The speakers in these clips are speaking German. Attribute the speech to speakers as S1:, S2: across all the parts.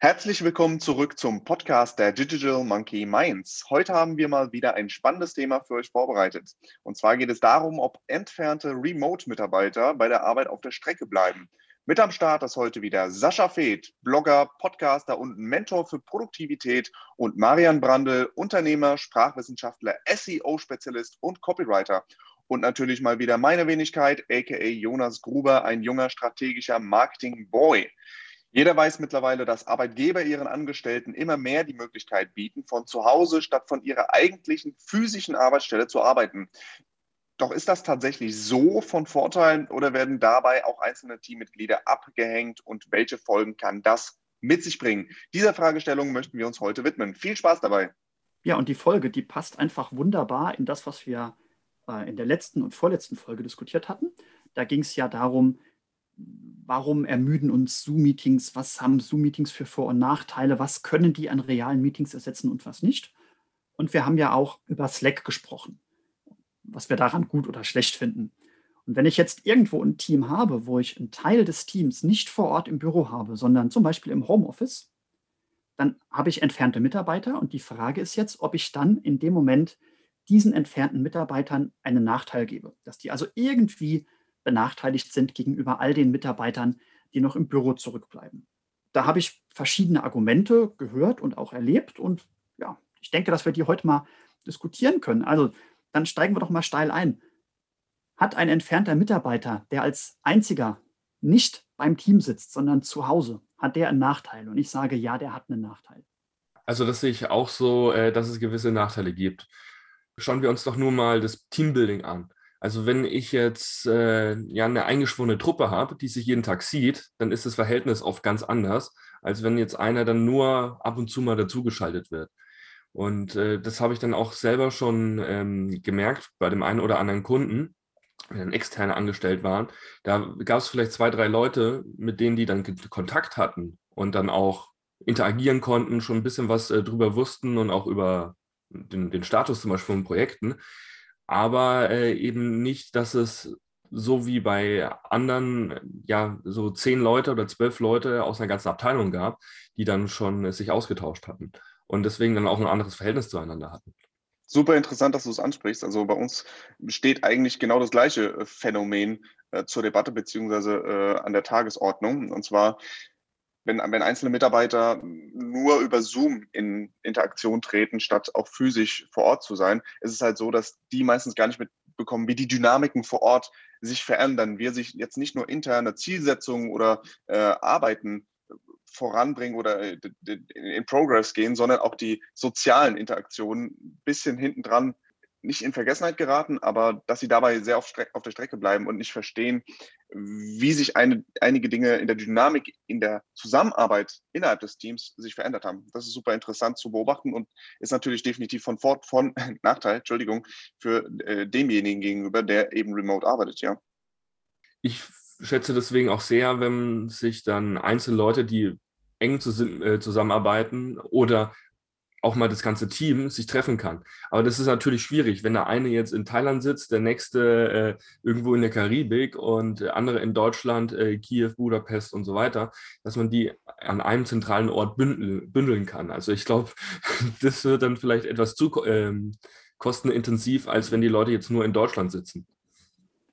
S1: Herzlich willkommen zurück zum Podcast der Digital Monkey Minds. Heute haben wir mal wieder ein spannendes Thema für euch vorbereitet. Und zwar geht es darum, ob entfernte Remote-Mitarbeiter bei der Arbeit auf der Strecke bleiben. Mit am Start ist heute wieder Sascha Feeth, Blogger, Podcaster und Mentor für Produktivität und Marian Brandl, Unternehmer, Sprachwissenschaftler, SEO-Spezialist und Copywriter. Und natürlich mal wieder meine Wenigkeit, aka Jonas Gruber, ein junger strategischer Marketing-Boy. Jeder weiß mittlerweile, dass Arbeitgeber ihren Angestellten immer mehr die Möglichkeit bieten, von zu Hause statt von ihrer eigentlichen physischen Arbeitsstelle zu arbeiten. Doch ist das tatsächlich so von Vorteil oder werden dabei auch einzelne Teammitglieder abgehängt und welche Folgen kann das mit sich bringen? Dieser Fragestellung möchten wir uns heute widmen. Viel Spaß dabei.
S2: Ja, und die Folge, die passt einfach wunderbar in das, was wir äh, in der letzten und vorletzten Folge diskutiert hatten. Da ging es ja darum, warum ermüden uns Zoom-Meetings, was haben Zoom-Meetings für Vor- und Nachteile, was können die an realen Meetings ersetzen und was nicht. Und wir haben ja auch über Slack gesprochen, was wir daran gut oder schlecht finden. Und wenn ich jetzt irgendwo ein Team habe, wo ich einen Teil des Teams nicht vor Ort im Büro habe, sondern zum Beispiel im Homeoffice, dann habe ich entfernte Mitarbeiter und die Frage ist jetzt, ob ich dann in dem Moment diesen entfernten Mitarbeitern einen Nachteil gebe, dass die also irgendwie benachteiligt sind gegenüber all den Mitarbeitern, die noch im Büro zurückbleiben. Da habe ich verschiedene Argumente gehört und auch erlebt und ja, ich denke, dass wir die heute mal diskutieren können. Also dann steigen wir doch mal steil ein. Hat ein entfernter Mitarbeiter, der als einziger nicht beim Team sitzt, sondern zu Hause, hat der einen Nachteil? Und ich sage, ja, der hat einen Nachteil.
S3: Also das sehe ich auch so, äh, dass es gewisse Nachteile gibt. Schauen wir uns doch nur mal das Teambuilding an. Also wenn ich jetzt äh, ja eine eingeschworene Truppe habe, die sich jeden Tag sieht, dann ist das Verhältnis oft ganz anders, als wenn jetzt einer dann nur ab und zu mal dazugeschaltet wird. Und äh, das habe ich dann auch selber schon ähm, gemerkt bei dem einen oder anderen Kunden, wenn dann externe angestellt waren. Da gab es vielleicht zwei, drei Leute, mit denen die dann Kontakt hatten und dann auch interagieren konnten, schon ein bisschen was äh, drüber wussten und auch über den, den Status zum Beispiel von Projekten aber äh, eben nicht, dass es so wie bei anderen, ja, so zehn Leute oder zwölf Leute aus einer ganzen Abteilung gab, die dann schon äh, sich ausgetauscht hatten und deswegen dann auch ein anderes Verhältnis zueinander hatten.
S1: Super interessant, dass du es ansprichst. Also bei uns steht eigentlich genau das gleiche äh, Phänomen äh, zur Debatte beziehungsweise äh, an der Tagesordnung. Und zwar wenn, wenn einzelne Mitarbeiter nur über Zoom in Interaktion treten, statt auch physisch vor Ort zu sein, ist es halt so, dass die meistens gar nicht mitbekommen, wie die Dynamiken vor Ort sich verändern. Wir sich jetzt nicht nur interne Zielsetzungen oder äh, Arbeiten voranbringen oder äh, in Progress gehen, sondern auch die sozialen Interaktionen ein bisschen hinten dran nicht in Vergessenheit geraten, aber dass sie dabei sehr auf, auf der Strecke bleiben und nicht verstehen, wie sich eine, einige Dinge in der Dynamik, in der Zusammenarbeit innerhalb des Teams sich verändert haben. Das ist super interessant zu beobachten und ist natürlich definitiv von, Fort, von Nachteil, Entschuldigung, für äh, demjenigen gegenüber, der eben remote arbeitet, ja.
S3: Ich schätze deswegen auch sehr, wenn sich dann einzelne Leute, die eng äh, zusammenarbeiten oder auch mal das ganze Team sich treffen kann. Aber das ist natürlich schwierig, wenn der eine jetzt in Thailand sitzt, der nächste äh, irgendwo in der Karibik und äh, andere in Deutschland, äh, Kiew, Budapest und so weiter, dass man die an einem zentralen Ort bündeln, bündeln kann. Also ich glaube, das wird dann vielleicht etwas zu ähm, kostenintensiv, als wenn die Leute jetzt nur in Deutschland sitzen.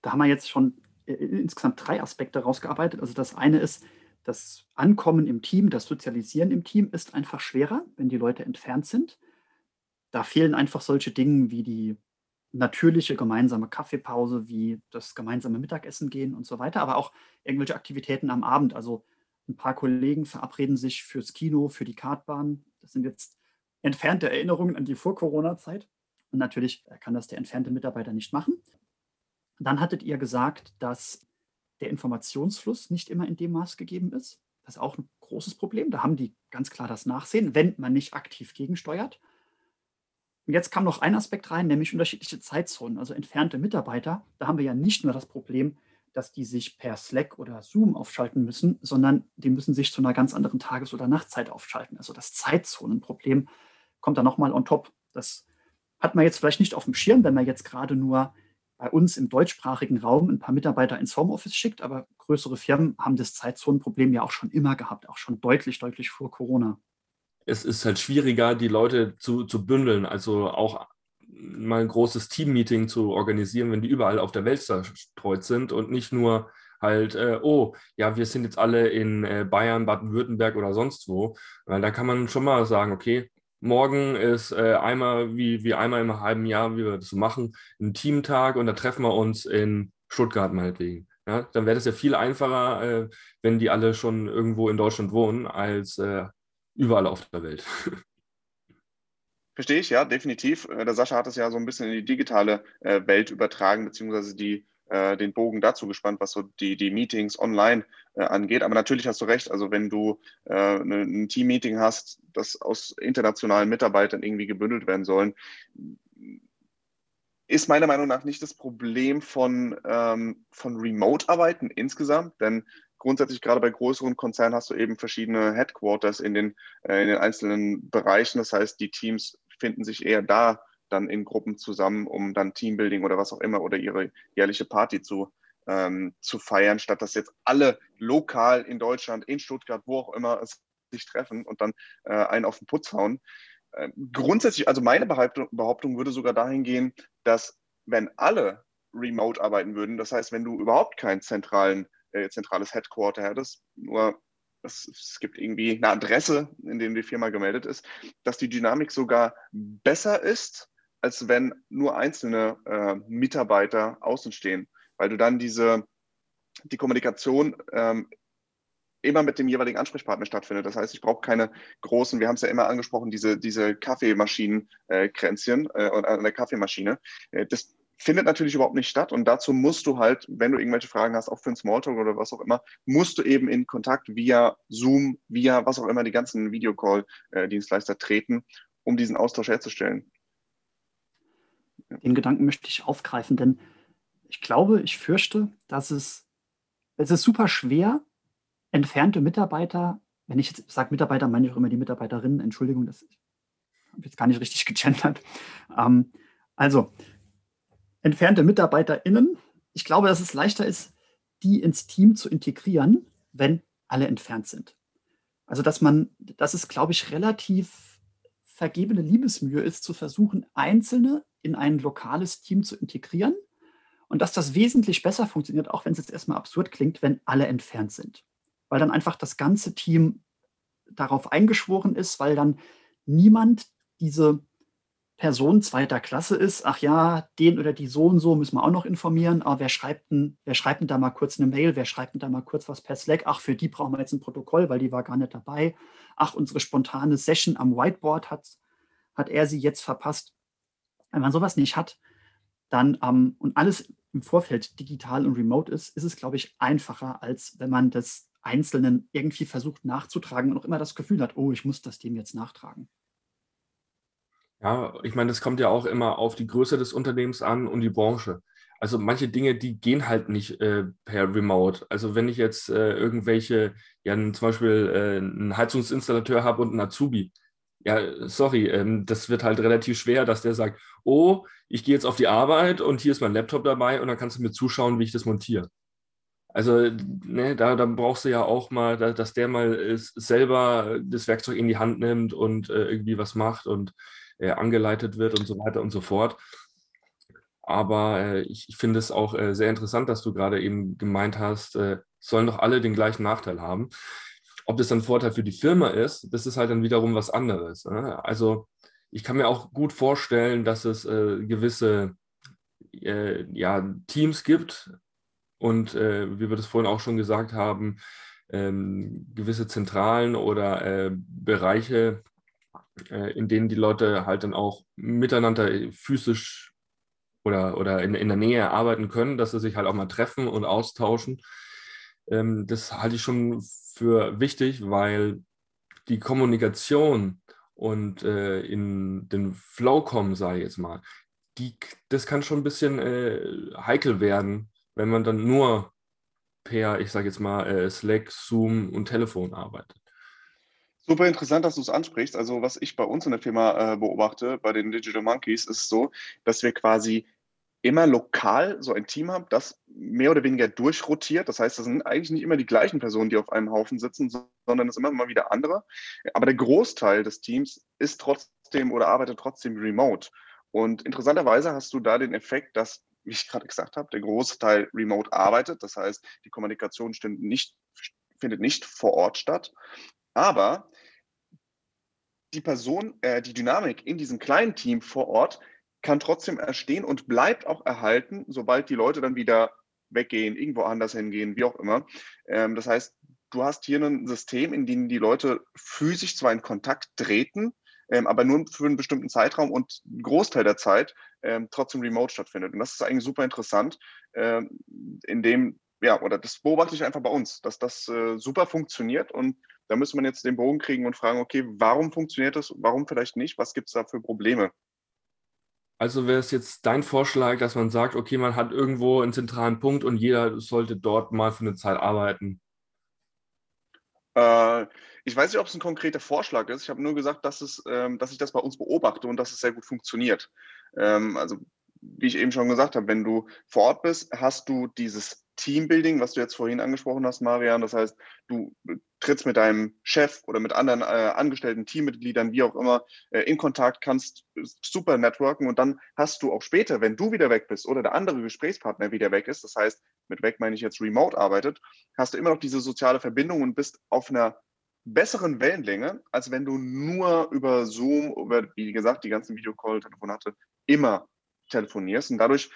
S2: Da haben wir jetzt schon äh, insgesamt drei Aspekte rausgearbeitet. Also das eine ist, das Ankommen im Team, das Sozialisieren im Team ist einfach schwerer, wenn die Leute entfernt sind. Da fehlen einfach solche Dinge wie die natürliche gemeinsame Kaffeepause, wie das gemeinsame Mittagessen gehen und so weiter, aber auch irgendwelche Aktivitäten am Abend. Also ein paar Kollegen verabreden sich fürs Kino, für die Kartbahn. Das sind jetzt entfernte Erinnerungen an die Vor-Corona-Zeit. Und natürlich kann das der entfernte Mitarbeiter nicht machen. Dann hattet ihr gesagt, dass der Informationsfluss nicht immer in dem Maß gegeben ist. Das ist auch ein großes Problem. Da haben die ganz klar das Nachsehen, wenn man nicht aktiv gegensteuert. Und jetzt kam noch ein Aspekt rein, nämlich unterschiedliche Zeitzonen, also entfernte Mitarbeiter. Da haben wir ja nicht nur das Problem, dass die sich per Slack oder Zoom aufschalten müssen, sondern die müssen sich zu einer ganz anderen Tages- oder Nachtzeit aufschalten. Also das Zeitzonenproblem kommt da nochmal on top. Das hat man jetzt vielleicht nicht auf dem Schirm, wenn man jetzt gerade nur bei uns im deutschsprachigen Raum ein paar Mitarbeiter ins Homeoffice schickt, aber größere Firmen haben das Zeitzonenproblem ja auch schon immer gehabt, auch schon deutlich, deutlich vor Corona.
S3: Es ist halt schwieriger, die Leute zu, zu bündeln, also auch mal ein großes Team-Meeting zu organisieren, wenn die überall auf der Welt zerstreut sind und nicht nur halt, äh, oh, ja, wir sind jetzt alle in äh, Bayern, Baden-Württemberg oder sonst wo. Weil da kann man schon mal sagen, okay, morgen ist äh, einmal, wie, wie einmal im halben Jahr, wie wir das so machen, ein Teamtag und da treffen wir uns in Stuttgart meinetwegen. Ja, dann wäre das ja viel einfacher, äh, wenn die alle schon irgendwo in Deutschland wohnen, als äh, überall auf der Welt.
S1: Verstehe ich, ja, definitiv. Äh, der Sascha hat es ja so ein bisschen in die digitale äh, Welt übertragen, beziehungsweise die, äh, den Bogen dazu gespannt, was so die, die Meetings online angeht. Aber natürlich hast du recht, also wenn du ne, ein Team-Meeting hast, das aus internationalen Mitarbeitern irgendwie gebündelt werden sollen, ist meiner Meinung nach nicht das Problem von, ähm, von Remote-Arbeiten insgesamt, denn grundsätzlich gerade bei größeren Konzernen hast du eben verschiedene Headquarters in den, äh, in den einzelnen Bereichen. Das heißt, die Teams finden sich eher da dann in Gruppen zusammen, um dann Teambuilding oder was auch immer oder ihre jährliche Party zu, ähm, zu feiern, statt dass jetzt alle lokal in Deutschland, in Stuttgart, wo auch immer sich treffen und dann äh, einen auf den Putz hauen. Äh, grundsätzlich, also meine Behauptung, Behauptung würde sogar dahin gehen, dass wenn alle remote arbeiten würden, das heißt, wenn du überhaupt kein zentralen, äh, zentrales Headquarter hättest, nur es, es, gibt irgendwie eine Adresse, in der die Firma gemeldet ist, dass die Dynamik sogar besser ist, als wenn nur einzelne äh, Mitarbeiter außen stehen, weil du dann diese, die Kommunikation ähm, immer mit dem jeweiligen Ansprechpartner stattfindet. Das heißt, ich brauche keine großen, wir haben es ja immer angesprochen, diese, diese Kaffeemaschinen-Kränzchen äh, äh, an der Kaffeemaschine. Äh, das, findet natürlich überhaupt nicht statt. Und dazu musst du halt, wenn du irgendwelche Fragen hast, auch für einen Smalltalk oder was auch immer, musst du eben in Kontakt via Zoom, via was auch immer die ganzen Videocall-Dienstleister treten, um diesen Austausch herzustellen.
S2: Den Gedanken möchte ich aufgreifen, denn ich glaube, ich fürchte, dass es, es ist super schwer, entfernte Mitarbeiter, wenn ich jetzt sage Mitarbeiter, meine ich auch immer die Mitarbeiterinnen, Entschuldigung, das habe ich jetzt gar nicht richtig gegendert. Ähm, also, entfernte MitarbeiterInnen. Ich glaube, dass es leichter ist, die ins Team zu integrieren, wenn alle entfernt sind. Also, dass man, dass es, glaube ich, relativ vergebene Liebesmühe ist, zu versuchen, Einzelne in ein lokales Team zu integrieren und dass das wesentlich besser funktioniert, auch wenn es jetzt erstmal absurd klingt, wenn alle entfernt sind. Weil dann einfach das ganze Team darauf eingeschworen ist, weil dann niemand diese Person zweiter Klasse ist, ach ja, den oder die so und so müssen wir auch noch informieren, aber wer schreibt denn, wer schreibt denn da mal kurz eine Mail, wer schreibt denn da mal kurz was per Slack, ach, für die brauchen wir jetzt ein Protokoll, weil die war gar nicht dabei, ach, unsere spontane Session am Whiteboard hat, hat er sie jetzt verpasst. Wenn man sowas nicht hat, dann ähm, und alles im Vorfeld digital und remote ist, ist es, glaube ich, einfacher, als wenn man das Einzelnen irgendwie versucht nachzutragen und auch immer das Gefühl hat, oh, ich muss das dem jetzt nachtragen.
S3: Ja, ich meine, das kommt ja auch immer auf die Größe des Unternehmens an und die Branche. Also manche Dinge, die gehen halt nicht äh, per Remote. Also wenn ich jetzt äh, irgendwelche, ja zum Beispiel äh, einen Heizungsinstallateur habe und einen Azubi, ja, sorry, ähm, das wird halt relativ schwer, dass der sagt, oh, ich gehe jetzt auf die Arbeit und hier ist mein Laptop dabei und dann kannst du mir zuschauen, wie ich das montiere. Also ne, da, da brauchst du ja auch mal, dass der mal selber das Werkzeug in die Hand nimmt und äh, irgendwie was macht und äh, angeleitet wird und so weiter und so fort. Aber äh, ich, ich finde es auch äh, sehr interessant, dass du gerade eben gemeint hast, äh, sollen doch alle den gleichen Nachteil haben. Ob das dann Vorteil für die Firma ist, das ist halt dann wiederum was anderes. Ne? Also ich kann mir auch gut vorstellen, dass es äh, gewisse äh, ja, Teams gibt und äh, wie wir das vorhin auch schon gesagt haben, ähm, gewisse Zentralen oder Bereiche, äh, in denen die Leute halt dann auch miteinander physisch oder, oder in, in der Nähe arbeiten können, dass sie sich halt auch mal treffen und austauschen. Ähm, das halte ich schon für wichtig, weil die Kommunikation und äh, in den Flow kommen, sage ich jetzt mal, die, das kann schon ein bisschen äh, heikel werden, wenn man dann nur per, ich sage jetzt mal, äh, Slack, Zoom und Telefon arbeitet.
S1: Super interessant, dass du es ansprichst. Also was ich bei uns in der Firma äh, beobachte, bei den Digital Monkeys, ist so, dass wir quasi immer lokal so ein Team habe, das mehr oder weniger durchrotiert. Das heißt, das sind eigentlich nicht immer die gleichen Personen, die auf einem Haufen sitzen, sondern es sind immer mal wieder andere. Aber der Großteil des Teams ist trotzdem oder arbeitet trotzdem remote. Und interessanterweise hast du da den Effekt, dass, wie ich gerade gesagt habe, der Großteil remote arbeitet. Das heißt, die Kommunikation nicht, findet nicht vor Ort statt. Aber die Person, äh, die Dynamik in diesem kleinen Team vor Ort kann trotzdem erstehen und bleibt auch erhalten, sobald die Leute dann wieder weggehen, irgendwo anders hingehen, wie auch immer. Ähm, das heißt, du hast hier ein System, in dem die Leute physisch zwar in Kontakt treten, ähm, aber nur für einen bestimmten Zeitraum und ein Großteil der Zeit ähm, trotzdem remote stattfindet. Und das ist eigentlich super interessant, ähm, in dem, ja, oder das beobachte ich einfach bei uns, dass das äh, super funktioniert und da müsste man jetzt den Bogen kriegen und fragen, okay, warum funktioniert das, warum vielleicht nicht, was gibt es da für Probleme?
S3: Also wäre es jetzt dein Vorschlag, dass man sagt, okay, man hat irgendwo einen zentralen Punkt und jeder sollte dort mal für eine Zeit arbeiten?
S1: Äh, ich weiß nicht, ob es ein konkreter Vorschlag ist. Ich habe nur gesagt, dass, es, ähm, dass ich das bei uns beobachte und dass es sehr gut funktioniert. Ähm, also wie ich eben schon gesagt habe, wenn du vor Ort bist, hast du dieses Teambuilding, was du jetzt vorhin angesprochen hast, Marian. Das heißt, du trittst mit deinem Chef oder mit anderen äh, angestellten Teammitgliedern, wie auch immer, äh, in Kontakt, kannst super networken und dann hast du auch später, wenn du wieder weg bist oder der andere Gesprächspartner wieder weg ist, das heißt, mit weg meine ich jetzt remote arbeitet, hast du immer noch diese soziale Verbindung und bist auf einer besseren Wellenlänge, als wenn du nur über Zoom, über, wie gesagt, die ganzen Videocall-Telefonate immer telefonierst. Und dadurch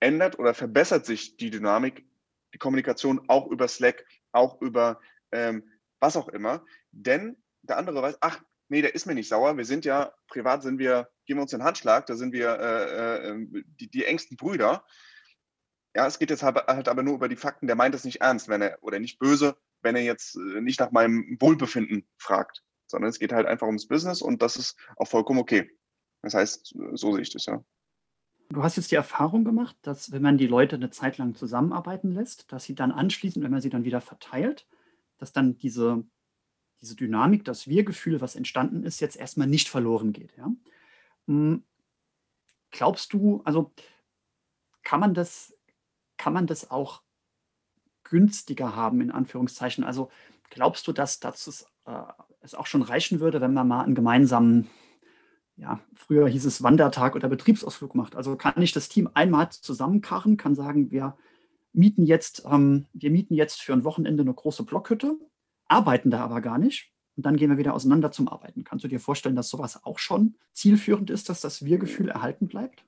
S1: ändert oder verbessert sich die Dynamik, die Kommunikation auch über Slack, auch über ähm, was auch immer. Denn der andere weiß, ach, nee, der ist mir nicht sauer. Wir sind ja, privat sind wir, geben wir uns den Handschlag, da sind wir äh, äh, die, die engsten Brüder. Ja, es geht jetzt halt, halt, aber nur über die Fakten. Der meint es nicht ernst, wenn er, oder nicht böse, wenn er jetzt äh, nicht nach meinem Wohlbefinden fragt, sondern es geht halt einfach ums Business und das ist auch vollkommen okay. Das heißt, so sehe ich das ja.
S2: Du hast jetzt die Erfahrung gemacht, dass wenn man die Leute eine Zeit lang zusammenarbeiten lässt, dass sie dann anschließend, wenn man sie dann wieder verteilt, dass dann diese, diese Dynamik, das Wir-Gefühl, was entstanden ist, jetzt erstmal nicht verloren geht. Ja? Hm, glaubst du, also kann man das, kann man das auch günstiger haben, in Anführungszeichen? Also glaubst du, dass, dass es, äh, es auch schon reichen würde, wenn man mal einen gemeinsamen ja, früher hieß es Wandertag oder Betriebsausflug macht. Also kann ich das Team einmal zusammenkarren, kann sagen, wir mieten jetzt, ähm, wir mieten jetzt für ein Wochenende eine große Blockhütte, arbeiten da aber gar nicht und dann gehen wir wieder auseinander zum Arbeiten. Kannst du dir vorstellen, dass sowas auch schon zielführend ist, dass das Wir-Gefühl erhalten bleibt?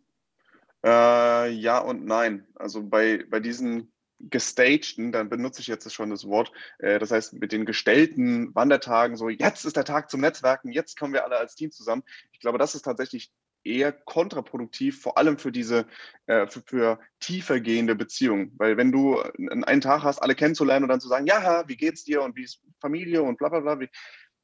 S1: Äh, ja und nein. Also bei, bei diesen gestagten, dann benutze ich jetzt schon das Wort, äh, das heißt mit den gestellten Wandertagen, so jetzt ist der Tag zum Netzwerken, jetzt kommen wir alle als Team zusammen. Ich glaube, das ist tatsächlich eher kontraproduktiv, vor allem für diese, äh, für, für tiefer gehende Beziehungen. Weil wenn du einen Tag hast, alle kennenzulernen und dann zu sagen, ja, wie geht's dir und wie ist Familie und bla bla bla,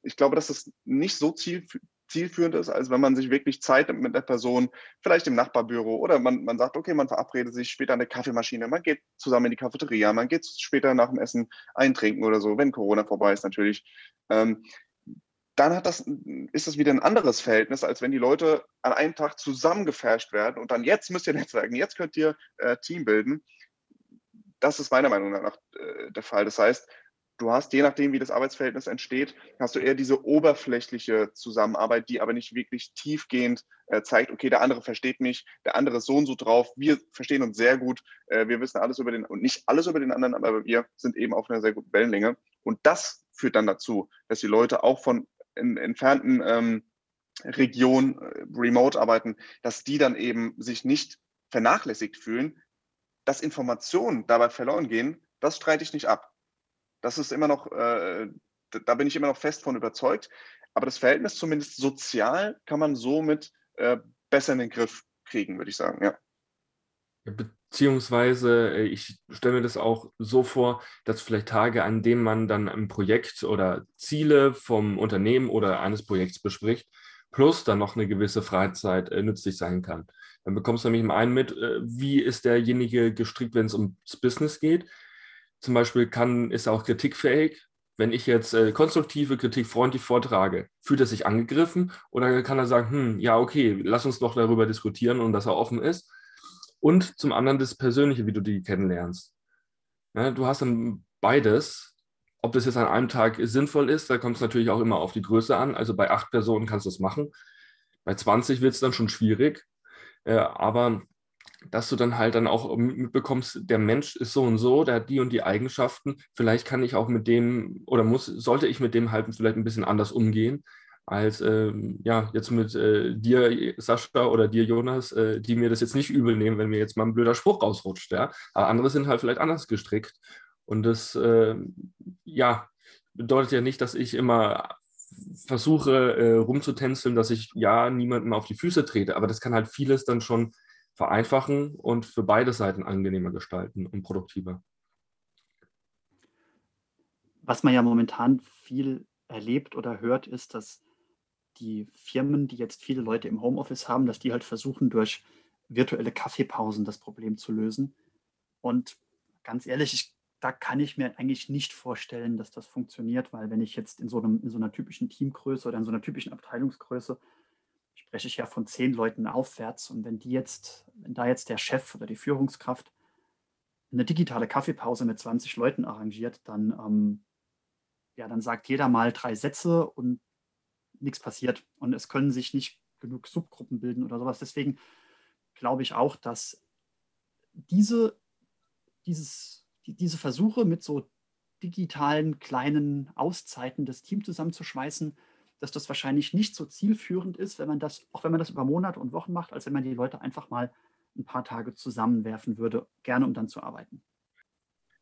S1: ich glaube, das nicht so ziel, zielführend ist, als wenn man sich wirklich Zeit nimmt mit der Person, vielleicht im Nachbarbüro oder man, man sagt, okay, man verabredet sich später an der Kaffeemaschine, man geht zusammen in die Cafeteria, man geht später nach dem Essen eintrinken oder so, wenn Corona vorbei ist natürlich. Ähm, dann hat das, ist das wieder ein anderes Verhältnis, als wenn die Leute an einem Tag zusammengefärscht werden und dann jetzt müsst ihr Netzwerken, jetzt könnt ihr äh, Team bilden. Das ist meiner Meinung nach äh, der Fall. Das heißt, du hast, je nachdem, wie das Arbeitsverhältnis entsteht, hast du eher diese oberflächliche Zusammenarbeit, die aber nicht wirklich tiefgehend äh, zeigt, okay, der andere versteht mich, der andere ist so und so drauf, wir verstehen uns sehr gut, äh, wir wissen alles über den, und nicht alles über den anderen, aber wir sind eben auf einer sehr guten Wellenlänge. Und das führt dann dazu, dass die Leute auch von in, entfernten ähm, Regionen äh, remote arbeiten, dass die dann eben sich nicht vernachlässigt fühlen, dass Informationen dabei verloren gehen, das streite ich nicht ab das ist immer noch, äh, da bin ich immer noch fest von überzeugt. Aber das Verhältnis zumindest sozial kann man somit äh, besser in den Griff kriegen, würde ich sagen, ja.
S3: Beziehungsweise, äh, ich stelle mir das auch so vor, dass vielleicht Tage, an denen man dann ein Projekt oder Ziele vom Unternehmen oder eines Projekts bespricht, plus dann noch eine gewisse Freizeit äh, nützlich sein kann. Dann bekommst du nämlich im einen mit, äh, wie ist derjenige gestrickt, wenn es ums Business geht zum Beispiel kann, ist auch kritikfähig. Wenn ich jetzt äh, konstruktive Kritik freundlich vortrage, fühlt er sich angegriffen oder kann er sagen, hm, ja, okay, lass uns doch darüber diskutieren und dass er offen ist. und zum anderen das Persönliche, wie du die kennenlernst. Ja, du hast dann beides. Ob das jetzt an einem Tag sinnvoll ist, da kommt es natürlich auch immer auf die Größe an. Also bei acht Personen kannst du das machen. Bei 20 wird es dann schon schwierig. Äh, aber dass du dann halt dann auch mitbekommst, der Mensch ist so und so, der hat die und die Eigenschaften. Vielleicht kann ich auch mit dem oder muss, sollte ich mit dem halt vielleicht ein bisschen anders umgehen als ähm, ja jetzt mit äh, dir, Sascha oder dir, Jonas, äh, die mir das jetzt nicht übel nehmen, wenn mir jetzt mal ein blöder Spruch rausrutscht. Ja? Aber andere sind halt vielleicht anders gestrickt. Und das äh, ja, bedeutet ja nicht, dass ich immer versuche äh, rumzutänzeln, dass ich ja niemandem auf die Füße trete. Aber das kann halt vieles dann schon vereinfachen und für beide Seiten angenehmer gestalten und produktiver.
S2: Was man ja momentan viel erlebt oder hört, ist, dass die Firmen, die jetzt viele Leute im Homeoffice haben, dass die halt versuchen, durch virtuelle Kaffeepausen das Problem zu lösen. Und ganz ehrlich, ich, da kann ich mir eigentlich nicht vorstellen, dass das funktioniert, weil wenn ich jetzt in so, einem, in so einer typischen Teamgröße oder in so einer typischen Abteilungsgröße spreche ich ja von zehn Leuten aufwärts. Und wenn die jetzt, wenn da jetzt der Chef oder die Führungskraft eine digitale Kaffeepause mit 20 Leuten arrangiert, dann, ähm, ja, dann sagt jeder mal drei Sätze und nichts passiert. Und es können sich nicht genug Subgruppen bilden oder sowas. Deswegen glaube ich auch, dass diese, dieses, die, diese Versuche mit so digitalen kleinen Auszeiten das Team zusammenzuschmeißen, dass das wahrscheinlich nicht so zielführend ist, wenn man das, auch wenn man das über Monate und Wochen macht, als wenn man die Leute einfach mal ein paar Tage zusammenwerfen würde, gerne um dann zu arbeiten.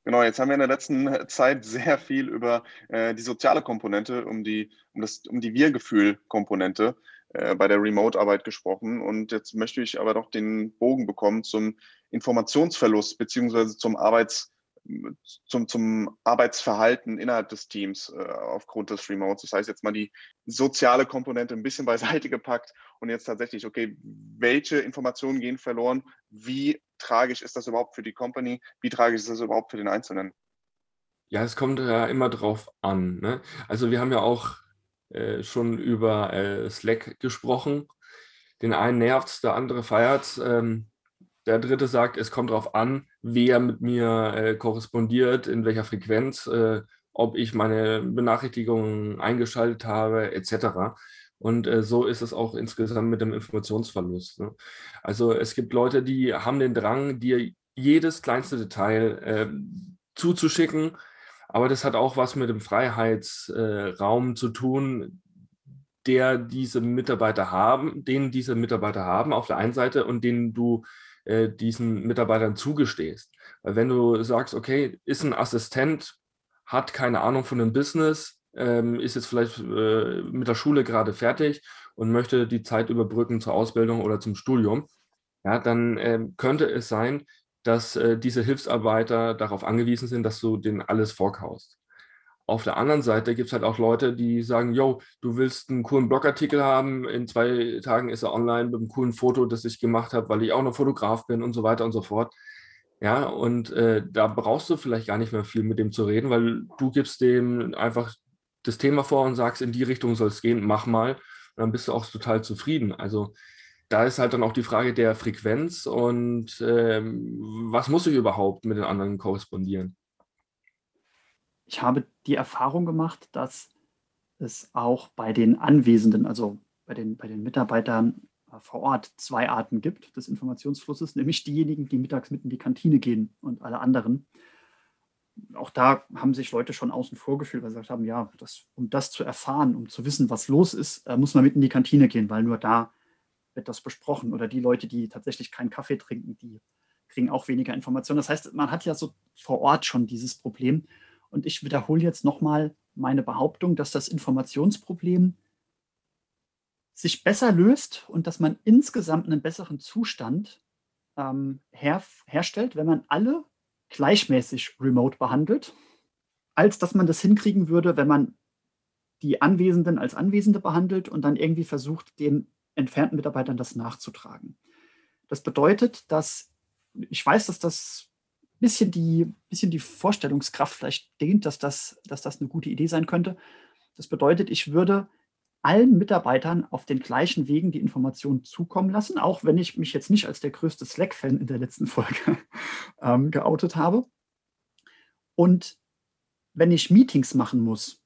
S1: Genau, jetzt haben wir in der letzten Zeit sehr viel über äh, die soziale Komponente, um die, um um die Wir-Gefühl-Komponente äh, bei der Remote-Arbeit gesprochen. Und jetzt möchte ich aber doch den Bogen bekommen zum Informationsverlust beziehungsweise zum Arbeits- zum, zum Arbeitsverhalten innerhalb des Teams äh, aufgrund des Remotes. Das heißt, jetzt mal die soziale Komponente ein bisschen beiseite gepackt und jetzt tatsächlich, okay, welche Informationen gehen verloren? Wie tragisch ist das überhaupt für die Company? Wie tragisch ist das überhaupt für den Einzelnen?
S3: Ja, es kommt ja immer drauf an. Ne? Also wir haben ja auch äh, schon über äh, Slack gesprochen. Den einen nervt der andere feiert ähm, der dritte sagt, es kommt darauf an, wer mit mir äh, korrespondiert, in welcher Frequenz, äh, ob ich meine Benachrichtigungen eingeschaltet habe, etc. Und äh, so ist es auch insgesamt mit dem Informationsverlust. Ne? Also es gibt Leute, die haben den Drang, dir jedes kleinste Detail ähm, zuzuschicken, aber das hat auch was mit dem Freiheitsraum zu tun, der diese Mitarbeiter haben, den diese Mitarbeiter haben auf der einen Seite und den du äh, diesen Mitarbeitern zugestehst. Weil wenn du sagst, okay, ist ein Assistent, hat keine Ahnung von dem Business, ähm, ist jetzt vielleicht äh, mit der Schule gerade fertig und möchte die Zeit überbrücken zur Ausbildung oder zum Studium, ja, dann äh, könnte es sein, dass äh, diese Hilfsarbeiter darauf angewiesen sind, dass du denen alles vorkaust. Auf der anderen Seite gibt es halt auch Leute, die sagen, yo, du willst einen coolen Blogartikel haben, in zwei Tagen ist er online mit einem coolen Foto, das ich gemacht habe, weil ich auch noch Fotograf bin und so weiter und so fort. Ja, und äh, da brauchst du vielleicht gar nicht mehr viel mit dem zu reden, weil du gibst dem einfach das Thema vor und sagst, in die Richtung soll es gehen, mach mal. Und dann bist du auch total zufrieden. Also da ist halt dann auch die Frage der Frequenz und ähm, was muss ich überhaupt mit den anderen korrespondieren
S2: ich habe die Erfahrung gemacht, dass es auch bei den Anwesenden, also bei den, bei den Mitarbeitern äh, vor Ort, zwei Arten gibt des Informationsflusses, nämlich diejenigen, die mittags mit in die Kantine gehen und alle anderen. Auch da haben sich Leute schon außen vor gefühlt, weil sie gesagt haben, ja, das, um das zu erfahren, um zu wissen, was los ist, äh, muss man mit in die Kantine gehen, weil nur da wird das besprochen. Oder die Leute, die tatsächlich keinen Kaffee trinken, die kriegen auch weniger Informationen. Das heißt, man hat ja so vor Ort schon dieses Problem. Und ich wiederhole jetzt nochmal meine Behauptung, dass das Informationsproblem sich besser löst und dass man insgesamt einen besseren Zustand ähm, her herstellt, wenn man alle gleichmäßig remote behandelt, als dass man das hinkriegen würde, wenn man die Anwesenden als Anwesende behandelt und dann irgendwie versucht, den entfernten Mitarbeitern das nachzutragen. Das bedeutet, dass ich weiß, dass das bisschen die, bisschen die Vorstellungskraft vielleicht dehnt, dass das, dass das eine gute Idee sein könnte. Das bedeutet, ich würde allen Mitarbeitern auf den gleichen Wegen die Informationen zukommen lassen, auch wenn ich mich jetzt nicht als der größte Slack-Fan in der letzten Folge ähm, geoutet habe. Und wenn ich Meetings machen muss,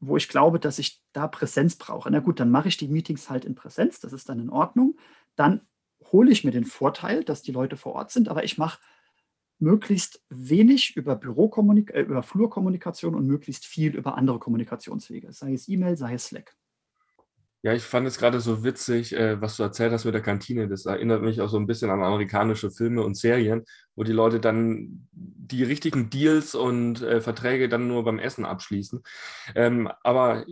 S2: wo ich glaube, dass ich da Präsenz brauche, na gut, dann mache ich die Meetings halt in Präsenz, das ist dann in Ordnung. Dann hole ich mir den Vorteil, dass die Leute vor Ort sind, aber ich mache möglichst wenig über Bürokommunik äh, über Flurkommunikation und möglichst viel über andere Kommunikationswege, sei es E-Mail, sei es Slack.
S3: Ja, ich fand es gerade so witzig, äh, was du erzählt hast mit der Kantine. Das erinnert mich auch so ein bisschen an amerikanische Filme und Serien, wo die Leute dann die richtigen Deals und äh, Verträge dann nur beim Essen abschließen. Ähm, aber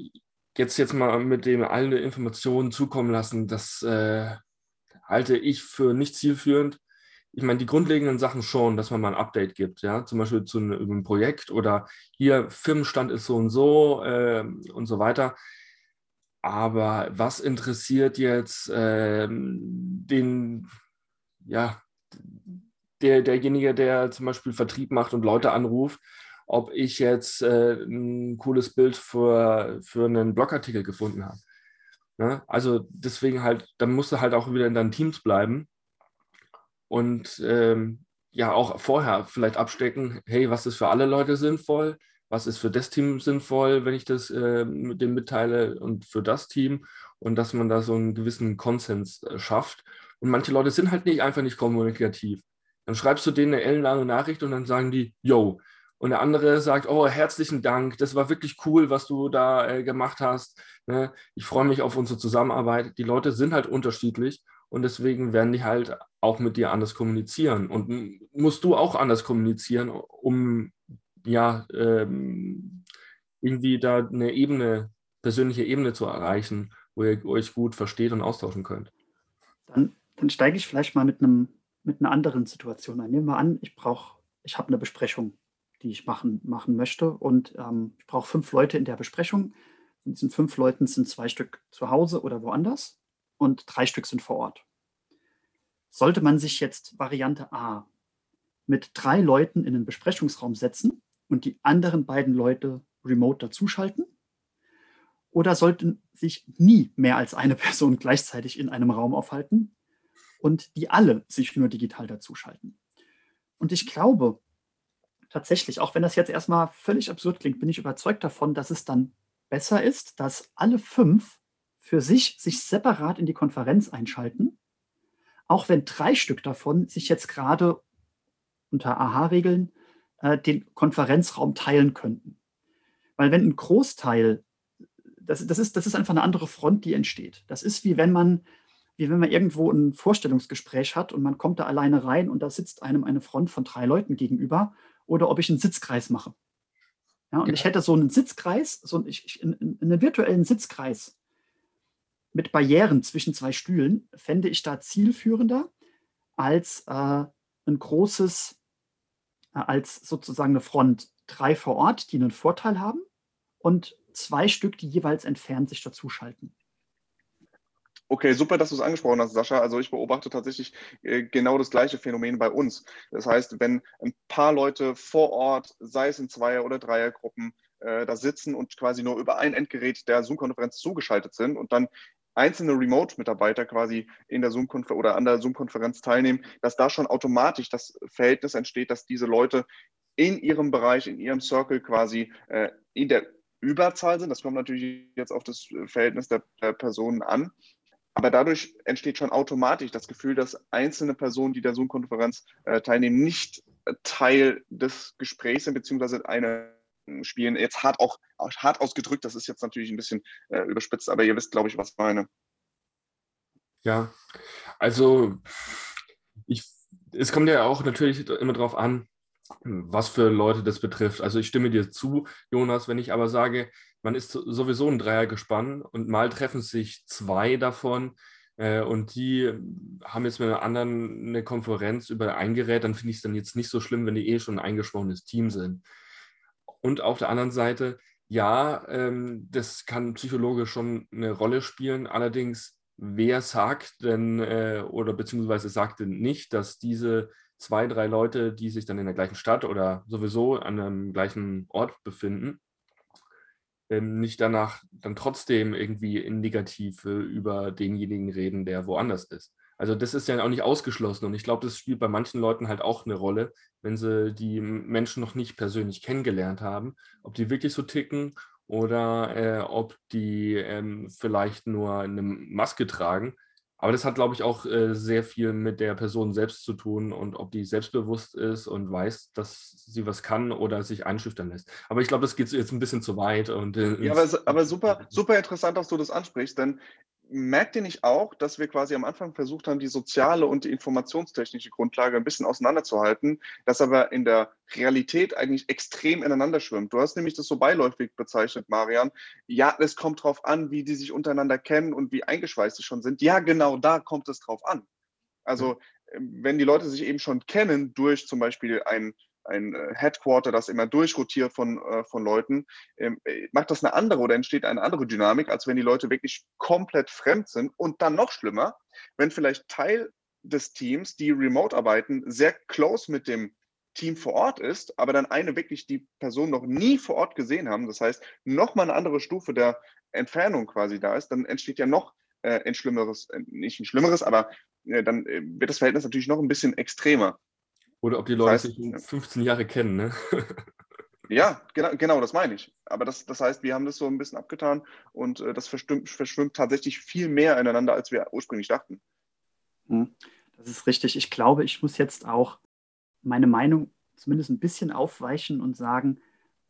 S3: jetzt, jetzt mal mit dem allen Informationen zukommen lassen, das äh, halte ich für nicht zielführend. Ich meine, die grundlegenden Sachen schon, dass man mal ein Update gibt, ja, zum Beispiel zu einem Projekt oder hier Firmenstand ist so und so äh, und so weiter aber was interessiert jetzt ähm, den, ja, der, derjenige, der zum Beispiel Vertrieb macht und Leute anruft, ob ich jetzt äh, ein cooles Bild für, für einen Blogartikel gefunden habe. Ne? Also deswegen halt, dann musst du halt auch wieder in deinen Teams bleiben und ähm, ja auch vorher vielleicht abstecken, hey, was ist für alle Leute sinnvoll? was ist für das Team sinnvoll, wenn ich das äh, mit dem mitteile und für das Team und dass man da so einen gewissen Konsens äh, schafft. Und manche Leute sind halt nicht einfach nicht kommunikativ. Dann schreibst du denen eine ellenlange Nachricht und dann sagen die, yo. Und der andere sagt, oh, herzlichen Dank, das war wirklich cool, was du da äh, gemacht hast. Ne? Ich freue mich auf unsere Zusammenarbeit. Die Leute sind halt unterschiedlich und deswegen werden die halt auch mit dir anders kommunizieren. Und musst du auch anders kommunizieren, um ja, ähm, irgendwie da eine Ebene, persönliche Ebene zu erreichen, wo ihr euch gut versteht und austauschen könnt.
S2: Dann, dann steige ich vielleicht mal mit, einem, mit einer anderen Situation ein. Nehmen wir an, ich brauche, ich habe eine Besprechung, die ich machen, machen möchte und ähm, ich brauche fünf Leute in der Besprechung. Von diesen fünf Leuten sind zwei Stück zu Hause oder woanders und drei Stück sind vor Ort. Sollte man sich jetzt Variante A mit drei Leuten in den Besprechungsraum setzen und die anderen beiden Leute remote dazuschalten? Oder sollten sich nie mehr als eine Person gleichzeitig in einem Raum aufhalten und die alle sich nur digital dazuschalten? Und ich glaube tatsächlich, auch wenn das jetzt erstmal völlig absurd klingt, bin ich überzeugt davon, dass es dann besser ist, dass alle fünf für sich sich separat in die Konferenz einschalten, auch wenn drei Stück davon sich jetzt gerade unter AHA-Regeln äh, den Konferenzraum teilen könnten. Weil wenn ein Großteil, das, das, ist, das ist einfach eine andere Front, die entsteht. Das ist wie wenn man, wie wenn man irgendwo ein Vorstellungsgespräch hat und man kommt da alleine rein und da sitzt einem eine Front von drei Leuten gegenüber oder ob ich einen Sitzkreis mache. Ja, und ja. ich hätte so einen Sitzkreis, so einen, ich, einen virtuellen Sitzkreis mit Barrieren zwischen zwei Stühlen, fände ich da zielführender als äh, ein großes äh, als sozusagen eine Front drei vor Ort, die einen Vorteil haben und zwei Stück, die jeweils entfernt sich dazuschalten.
S1: Okay, super, dass du es angesprochen hast, Sascha. Also ich beobachte tatsächlich äh, genau das gleiche Phänomen bei uns. Das heißt, wenn ein paar Leute vor Ort, sei es in Zweier- oder Dreiergruppen, äh, da sitzen und quasi nur über ein Endgerät der Zoom-Konferenz zugeschaltet sind und dann einzelne Remote-Mitarbeiter quasi in der Zoom oder an der Zoom-Konferenz teilnehmen, dass da schon automatisch das Verhältnis entsteht, dass diese Leute in ihrem Bereich, in ihrem Circle quasi äh, in der Überzahl sind. Das kommt natürlich jetzt auf das Verhältnis der, der Personen an. Aber dadurch entsteht schon automatisch das Gefühl, dass einzelne Personen, die der Zoom-Konferenz äh, teilnehmen, nicht Teil des Gesprächs sind, beziehungsweise eine spielen. Jetzt hart auch hart ausgedrückt, das ist jetzt natürlich ein bisschen äh, überspitzt, aber ihr wisst, glaube ich, was ich meine.
S3: Ja, also ich, es kommt ja auch natürlich immer darauf an, was für Leute das betrifft. Also ich stimme dir zu, Jonas, wenn ich aber sage, man ist sowieso ein Dreiergespann und mal treffen sich zwei davon äh, und die haben jetzt mit einer anderen eine Konferenz über ein Gerät, dann finde ich es dann jetzt nicht so schlimm, wenn die eh schon ein eingeschworenes Team sind. Und auf der anderen Seite, ja, ähm, das kann psychologisch schon eine Rolle spielen. Allerdings, wer sagt denn äh, oder beziehungsweise sagt denn nicht, dass diese zwei, drei Leute, die sich dann in der gleichen Stadt oder sowieso an einem gleichen Ort befinden, ähm, nicht danach dann trotzdem irgendwie in Negative über denjenigen reden, der woanders ist. Also das ist ja auch nicht ausgeschlossen und ich glaube, das spielt bei manchen Leuten halt auch eine Rolle, wenn sie die Menschen noch nicht persönlich kennengelernt haben, ob die wirklich so ticken oder äh, ob die ähm, vielleicht nur eine Maske tragen. Aber das hat, glaube ich, auch äh, sehr viel mit der Person selbst zu tun und ob die selbstbewusst ist und weiß, dass sie was kann oder sich einschüchtern lässt. Aber ich glaube, das geht jetzt ein bisschen zu weit. Und,
S1: äh, ja, aber, aber super, super interessant, dass du das ansprichst, denn merkt ihr nicht auch, dass wir quasi am Anfang versucht haben, die soziale und die informationstechnische Grundlage ein bisschen auseinanderzuhalten, das aber in der Realität eigentlich extrem ineinander schwimmt? Du hast nämlich das so beiläufig bezeichnet, Marian. Ja, es kommt drauf an, wie die sich untereinander kennen und wie eingeschweißt sie schon sind. Ja, genau da kommt es drauf an. Also, wenn die Leute sich eben schon kennen durch zum Beispiel ein ein äh, Headquarter, das immer durchrotiert von, äh, von Leuten, ähm, äh, macht das eine andere oder entsteht eine andere Dynamik, als wenn die Leute wirklich komplett fremd sind. Und dann noch schlimmer, wenn vielleicht Teil des Teams, die remote arbeiten, sehr close mit dem Team vor Ort ist, aber dann eine wirklich die Person noch nie vor Ort gesehen haben, das heißt, nochmal eine andere Stufe der Entfernung quasi da ist, dann entsteht ja noch ein schlimmeres, nicht ein schlimmeres, aber dann wird das Verhältnis natürlich noch ein bisschen extremer.
S3: Oder ob die Leute das heißt, sich 15 Jahre kennen, ne?
S1: Ja, genau, genau, das meine ich. Aber das, das heißt, wir haben das so ein bisschen abgetan und äh, das verschwimmt, verschwimmt tatsächlich viel mehr ineinander, als wir ursprünglich dachten.
S2: Hm, das ist richtig. Ich glaube, ich muss jetzt auch meine Meinung zumindest ein bisschen aufweichen und sagen,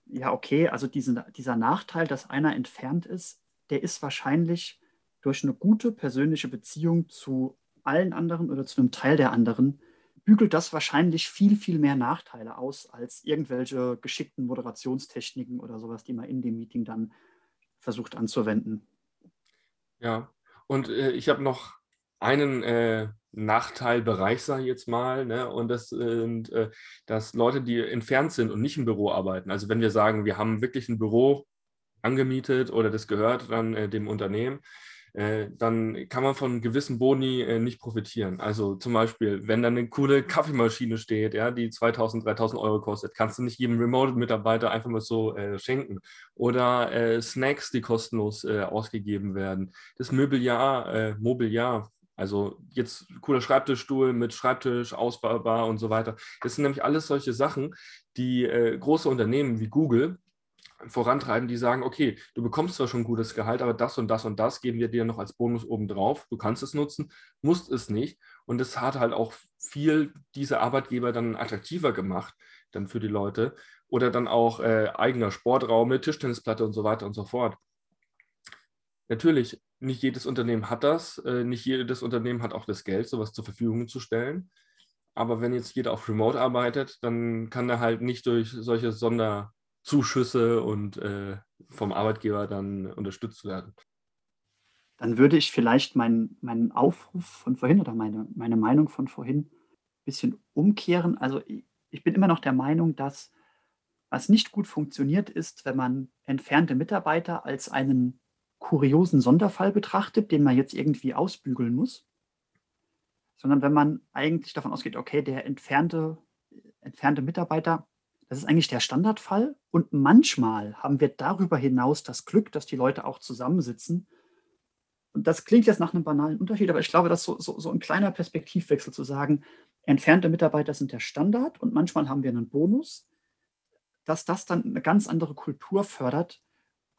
S2: ja, okay, also diesen, dieser Nachteil, dass einer entfernt ist, der ist wahrscheinlich durch eine gute persönliche Beziehung zu allen anderen oder zu einem Teil der anderen bügelt das wahrscheinlich viel, viel mehr Nachteile aus als irgendwelche geschickten Moderationstechniken oder sowas, die man in dem Meeting dann versucht anzuwenden.
S3: Ja, und äh, ich habe noch einen äh, Nachteilbereich, sage ich jetzt mal, ne? und das sind, äh, dass Leute, die entfernt sind und nicht im Büro arbeiten, also wenn wir sagen, wir haben wirklich ein Büro angemietet oder das gehört dann äh, dem Unternehmen, äh, dann kann man von gewissen Boni äh, nicht profitieren. Also zum Beispiel, wenn da eine coole Kaffeemaschine steht, ja, die 2000, 3000 Euro kostet, kannst du nicht jedem Remote-Mitarbeiter einfach mal so äh, schenken. Oder äh, Snacks, die kostenlos äh, ausgegeben werden. Das Möbeljahr, Mobiliar, also jetzt cooler Schreibtischstuhl mit Schreibtisch, ausbaubar und so weiter. Das sind nämlich alles solche Sachen, die große Unternehmen wie Google vorantreiben, die sagen, okay, du bekommst zwar schon gutes Gehalt, aber das und das und das geben wir dir noch als Bonus obendrauf. Du kannst es nutzen, musst es nicht. Und es hat halt auch viel diese Arbeitgeber dann attraktiver gemacht, dann für die Leute. Oder dann auch äh, eigener Sportraum mit Tischtennisplatte und so weiter und so fort. Natürlich, nicht jedes Unternehmen hat das. Äh, nicht jedes Unternehmen hat auch das Geld, sowas zur Verfügung zu stellen. Aber wenn jetzt jeder auf Remote arbeitet, dann kann er halt nicht durch solche Sonder Zuschüsse und äh, vom Arbeitgeber dann unterstützt werden.
S2: Dann würde ich vielleicht meinen, meinen Aufruf von vorhin oder meine, meine Meinung von vorhin ein bisschen umkehren. Also ich, bin immer noch der Meinung, dass was nicht gut funktioniert ist, wenn man entfernte Mitarbeiter als einen kuriosen Sonderfall betrachtet, den man jetzt irgendwie ausbügeln muss, sondern wenn man eigentlich davon ausgeht, okay, der entfernte, entfernte Mitarbeiter das ist eigentlich der Standardfall. Und manchmal haben wir darüber hinaus das Glück, dass die Leute auch zusammensitzen. Und das klingt jetzt nach einem banalen Unterschied, aber ich glaube, das ist so, so, so ein kleiner Perspektivwechsel zu sagen, entfernte Mitarbeiter sind der Standard und manchmal haben wir einen Bonus, dass das dann eine ganz andere Kultur fördert,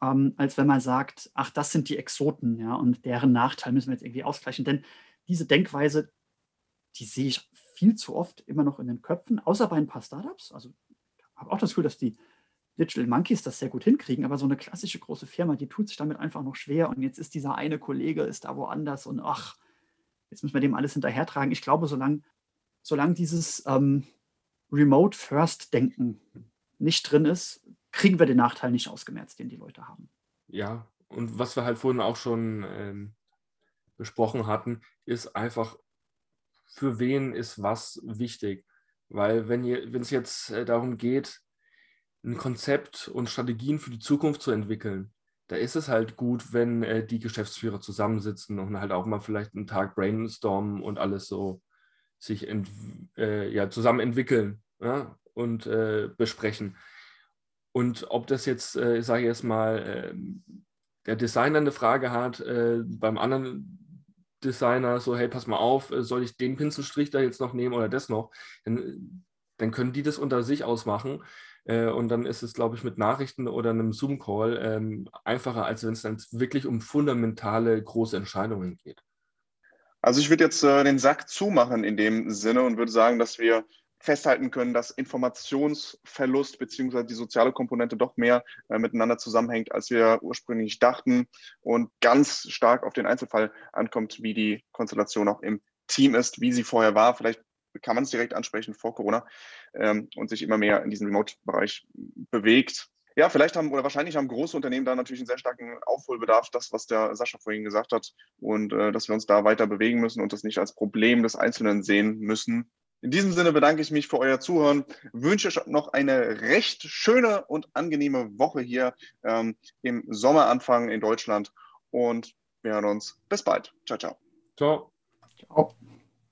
S2: ähm, als wenn man sagt, ach, das sind die Exoten, ja, und deren Nachteil müssen wir jetzt irgendwie ausgleichen. Denn diese Denkweise, die sehe ich viel zu oft immer noch in den Köpfen, außer bei ein paar Startups. Also habe auch das Gefühl, dass die Digital Monkeys das sehr gut hinkriegen, aber so eine klassische große Firma, die tut sich damit einfach noch schwer und jetzt ist dieser eine Kollege, ist da woanders und ach, jetzt müssen wir dem alles hinterhertragen. Ich glaube, solange, solange dieses ähm, Remote-First-Denken nicht drin ist, kriegen wir den Nachteil nicht ausgemerzt, den die Leute haben.
S3: Ja, und was wir halt vorhin auch schon ähm, besprochen hatten, ist einfach, für wen ist was wichtig. Weil wenn es jetzt äh, darum geht, ein Konzept und Strategien für die Zukunft zu entwickeln, da ist es halt gut, wenn äh, die Geschäftsführer zusammensitzen und halt auch mal vielleicht einen Tag brainstormen und alles so sich äh, ja, zusammen entwickeln ja, und äh, besprechen. Und ob das jetzt, äh, sage ich jetzt mal, äh, der Designer eine Frage hat, äh, beim anderen Designer so, hey, pass mal auf, äh, soll ich den Pinselstrich da jetzt noch nehmen oder das noch? Dann, dann können die das unter sich ausmachen. Äh, und dann ist es, glaube ich, mit Nachrichten oder einem Zoom-Call ähm, einfacher, als wenn es dann wirklich um fundamentale große Entscheidungen geht.
S1: Also ich würde jetzt äh, den Sack zumachen in dem Sinne und würde sagen, dass wir festhalten können, dass Informationsverlust beziehungsweise die soziale Komponente doch mehr äh, miteinander zusammenhängt, als wir ursprünglich dachten und ganz stark auf den Einzelfall ankommt, wie die Konstellation auch im Team ist, wie sie vorher war. Vielleicht kann man es direkt ansprechen vor Corona ähm, und sich immer mehr in diesem Remote-Bereich bewegt. Ja, vielleicht haben oder wahrscheinlich haben große Unternehmen da natürlich einen sehr starken Aufholbedarf, das, was der Sascha vorhin gesagt hat, und äh, dass wir uns da weiter bewegen müssen und das nicht als Problem des Einzelnen sehen müssen. In diesem Sinne bedanke ich mich für euer Zuhören, wünsche noch eine recht schöne und angenehme Woche hier ähm, im Sommeranfang in Deutschland und wir hören uns. Bis bald. Ciao, ciao.
S3: Ciao.
S2: Ciao.